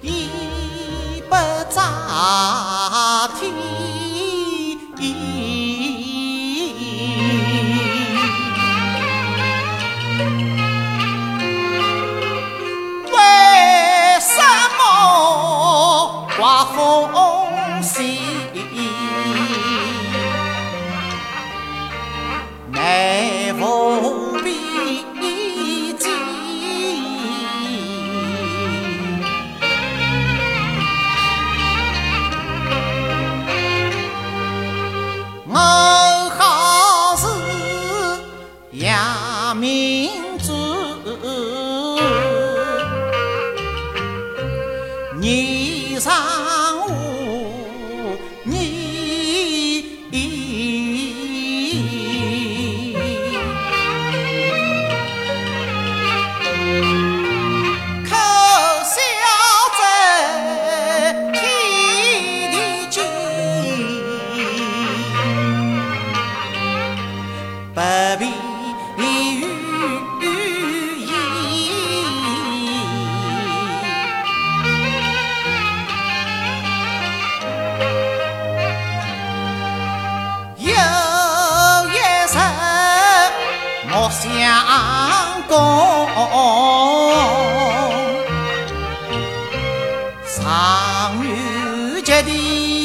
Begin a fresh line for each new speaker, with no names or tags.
已不在。霓裳舞，霓衣，口笑在天地间，不必。相公，长女姐的。